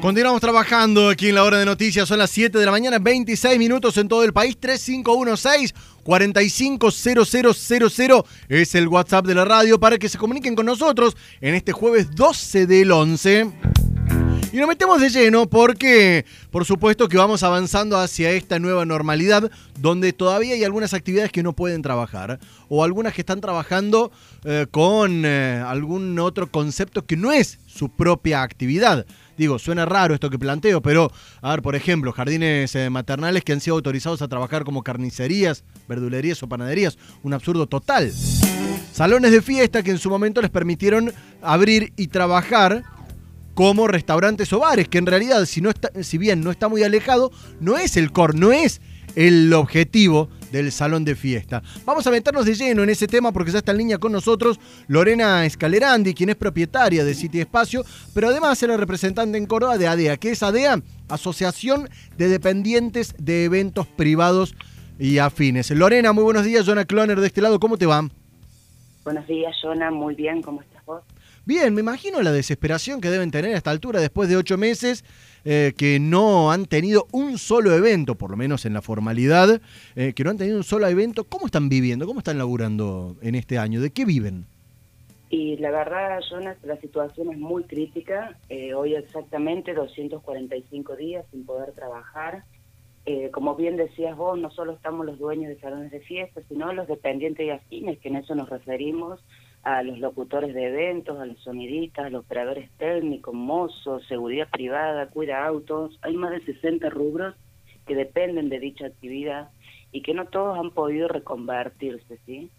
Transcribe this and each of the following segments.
Continuamos trabajando aquí en la hora de noticias. Son las 7 de la mañana, 26 minutos en todo el país. 3516 450000 es el WhatsApp de la radio para que se comuniquen con nosotros en este jueves 12 del 11. Y nos metemos de lleno porque, por supuesto, que vamos avanzando hacia esta nueva normalidad donde todavía hay algunas actividades que no pueden trabajar o algunas que están trabajando eh, con eh, algún otro concepto que no es su propia actividad. Digo, suena raro esto que planteo, pero, a ver, por ejemplo, jardines eh, maternales que han sido autorizados a trabajar como carnicerías, verdulerías o panaderías. Un absurdo total. Salones de fiesta que en su momento les permitieron abrir y trabajar como restaurantes o bares, que en realidad, si, no está, si bien no está muy alejado, no es el core, no es el objetivo del salón de fiesta. Vamos a meternos de lleno en ese tema porque ya está en línea con nosotros Lorena Escalerandi, quien es propietaria de City Espacio, pero además es la representante en Córdoba de ADEA. ¿Qué es ADEA? Asociación de Dependientes de Eventos Privados y Afines. Lorena, muy buenos días. Jonah Cloner de este lado, ¿cómo te va? Buenos días, Jonah. Muy bien, ¿cómo estás vos? Bien, me imagino la desesperación que deben tener a esta altura después de ocho meses eh, que no han tenido un solo evento, por lo menos en la formalidad, eh, que no han tenido un solo evento. ¿Cómo están viviendo? ¿Cómo están laburando en este año? ¿De qué viven? Y la verdad, Jonas, la situación es muy crítica. Eh, hoy exactamente 245 días sin poder trabajar. como bien decías vos, no solo estamos los dueños de salones de fiestas, sino los dependientes y afines, que en eso nos referimos a los locutores de eventos, a los sonidistas, a los operadores técnicos, mozos, seguridad privada, cuida autos. Hay más de 60 rubros que dependen de dicha actividad y que no todos han podido reconvertirse, ¿sí?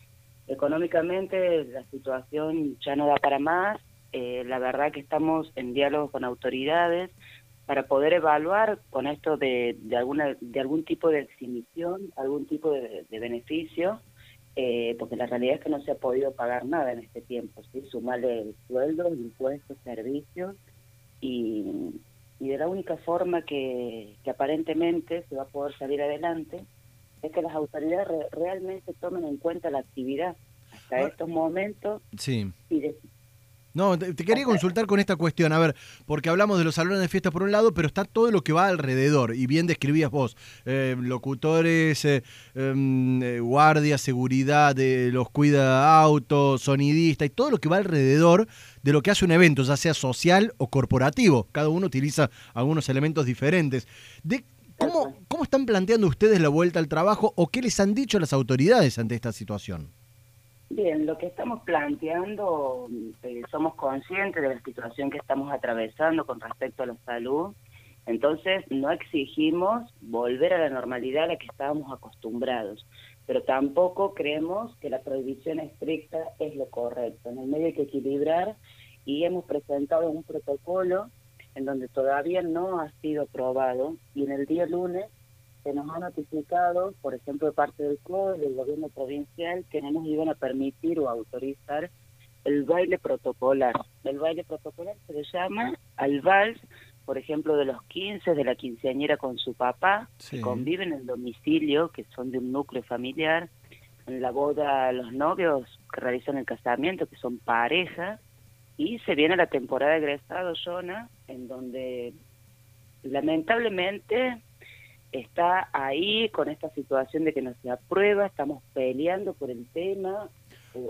Económicamente la situación ya no da para más. Eh, la verdad que estamos en diálogo con autoridades para poder evaluar con esto de, de alguna de algún tipo de exhibición, algún tipo de beneficio eh, porque la realidad es que no se ha podido pagar nada en este tiempo, ¿sí? sumarle sueldos, impuestos, servicios, y, y de la única forma que, que, aparentemente se va a poder salir adelante es que las autoridades realmente tomen en cuenta la actividad hasta ah. estos momentos sí. y, de, no, te, quería consultar con esta cuestión, a ver, porque hablamos de los salones de fiesta por un lado, pero está todo lo que va alrededor, y bien describías vos, eh, locutores, eh, em, eh, guardia, seguridad, los cuida autos, sonidista, y todo lo que va alrededor de lo que hace un evento, ya sea social o corporativo. Cada uno utiliza algunos elementos diferentes. De, ¿cómo, ¿Cómo están planteando ustedes la vuelta al trabajo o qué les han dicho las autoridades ante esta situación? Bien, lo que estamos planteando, eh, somos conscientes de la situación que estamos atravesando con respecto a la salud, entonces no exigimos volver a la normalidad a la que estábamos acostumbrados, pero tampoco creemos que la prohibición estricta es lo correcto. En el medio hay que equilibrar y hemos presentado un protocolo en donde todavía no ha sido aprobado y en el día lunes se nos ha notificado, por ejemplo, de parte del COE, del gobierno provincial, que no nos iban a permitir o autorizar el baile protocolar. El baile protocolar se le llama al vals, por ejemplo, de los 15, de la quinceañera con su papá, que conviven en el domicilio, que son de un núcleo familiar, en la boda los novios que realizan el casamiento, que son pareja, y se viene la temporada de egresado, Jonah, en donde lamentablemente está ahí con esta situación de que no se aprueba, estamos peleando por el tema.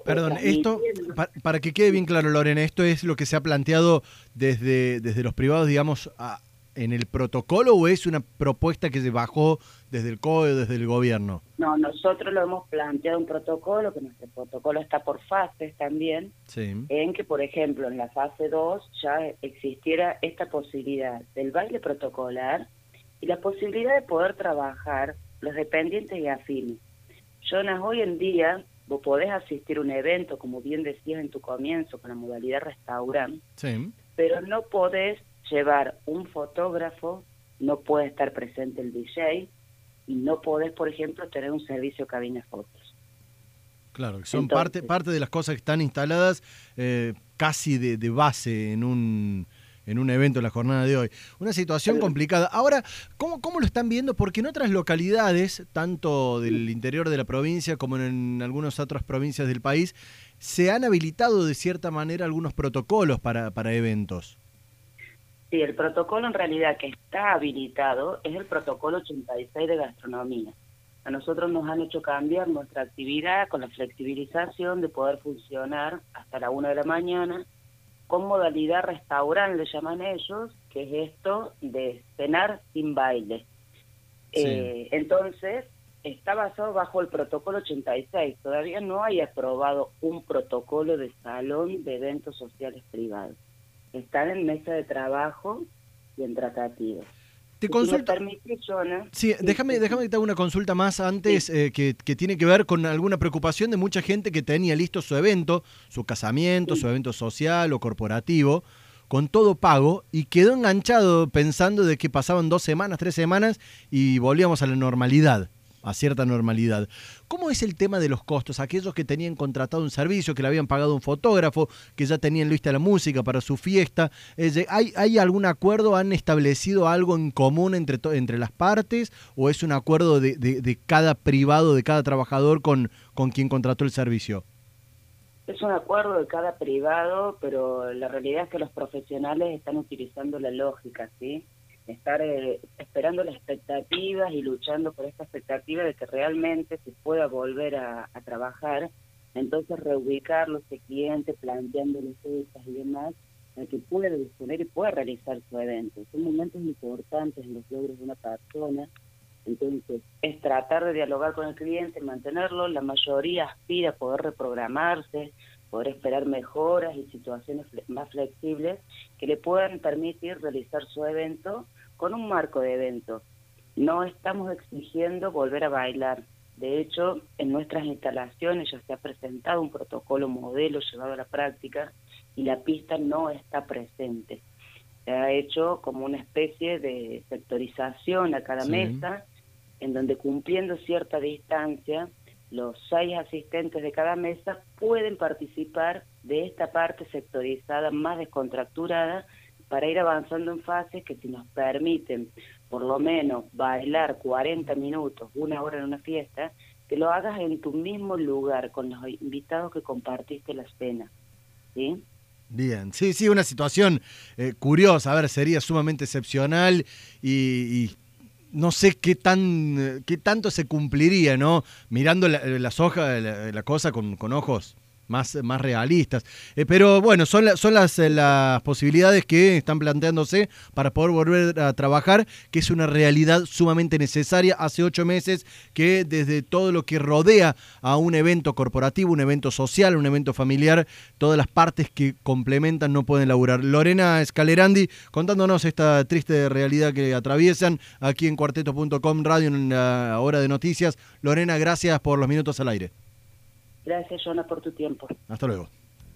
Perdón, esto, para, que quede bien claro, Lorena, esto es lo que se ha planteado desde, desde los privados, digamos, en el protocolo o es una propuesta que se bajó desde el COE, desde el gobierno? No, nosotros lo hemos planteado un protocolo, que nuestro protocolo está por fases también, en que, por ejemplo, en la fase 2 ya existiera esta posibilidad del baile protocolar, y la posibilidad de poder trabajar los dependientes y afines. Jonas, hoy en día vos podés asistir a un evento, como bien decías en tu comienzo, con la modalidad restaurante, pero no podés llevar un fotógrafo, no puede estar presente el DJ y no podés, por ejemplo, tener un servicio cabina fotos. Claro, son parte, parte de las cosas que están instaladas eh, casi de base en un en un evento en la jornada de hoy. Una situación complicada. Ahora, ¿cómo, ¿cómo lo están viendo? Porque en otras localidades, tanto del interior de la provincia como en algunas otras provincias del país, se han habilitado de cierta manera algunos protocolos para, para eventos. Sí, el protocolo en realidad que está habilitado es el protocolo 86 de gastronomía. A nosotros nos han hecho cambiar nuestra actividad con la flexibilización de poder funcionar hasta la una de la mañana con modalidad restaurante, le llaman ellos, que es esto de cenar sin baile. Eh, entonces, está basado bajo el protocolo 86. Todavía no hay aprobado un protocolo de salón de eventos sociales privados están en mesa de trabajo y en tratativas. Te consulta. sí, déjame, déjame que te haga una consulta más antes eh, que, tiene que ver con alguna preocupación de mucha gente que tenía listo su evento, su casamiento, su evento social o corporativo, con todo pago y quedó enganchado pensando de que pasaban dos semanas, tres semanas y volvíamos a la normalidad a cierta normalidad. ¿Cómo es el tema de los costos? Aquellos que tenían contratado un servicio, que le habían pagado un fotógrafo, que ya tenían lista la música para su fiesta, ¿hay, ¿hay algún acuerdo? ¿Han establecido algo en común entre, entre las partes? ¿O es un acuerdo de, de, cada privado, de cada trabajador con, con quien contrató el servicio? Es un acuerdo de cada privado, pero la realidad es que los profesionales están utilizando la lógica, ¿sí? Estar eh, esperando las expectativas y luchando por esta expectativa de que realmente se pueda volver a, trabajar, entonces reubicarlo ese cliente, planteándole fechas y demás, para que pueda disponer y pueda realizar su evento. Son momentos importantes en los logros de una persona, entonces es tratar de dialogar con el cliente, mantenerlo, la mayoría aspira a poder reprogramarse, poder esperar mejoras y situaciones más flexibles que le puedan permitir realizar su evento con un marco de evento. No estamos exigiendo volver a bailar. De hecho, en nuestras instalaciones ya se ha presentado un protocolo modelo llevado a la práctica y la pista no está presente. Se ha hecho como una especie de sectorización a cada mesa, en donde cumpliendo cierta distancia los seis asistentes de cada mesa pueden participar de esta parte sectorizada más descontracturada para ir avanzando en fases que si nos permiten por lo menos bailar 40 minutos, una hora en una fiesta, que lo hagas en tu mismo lugar con los invitados que compartiste la cena. ¿Sí? Bien, sí, sí, una situación eh, curiosa, a ver, sería sumamente excepcional y no sé qué tan qué tanto se cumpliría, ¿no? Mirando las hojas, la, la cosa con, con ojos más, más realistas. Eh, pero bueno, son, son las, eh, las posibilidades que están planteándose para poder volver a trabajar, que es una realidad sumamente necesaria. Hace ocho meses que desde todo lo que rodea a un evento corporativo, un evento social, un evento familiar, todas las partes que complementan no pueden laburar. Lorena Escalerandi contándonos esta triste realidad que atraviesan aquí en cuarteto.com radio en la hora de noticias. Lorena, gracias por los minutos al aire. Gracias, Jonah, por tu tiempo. Hasta luego.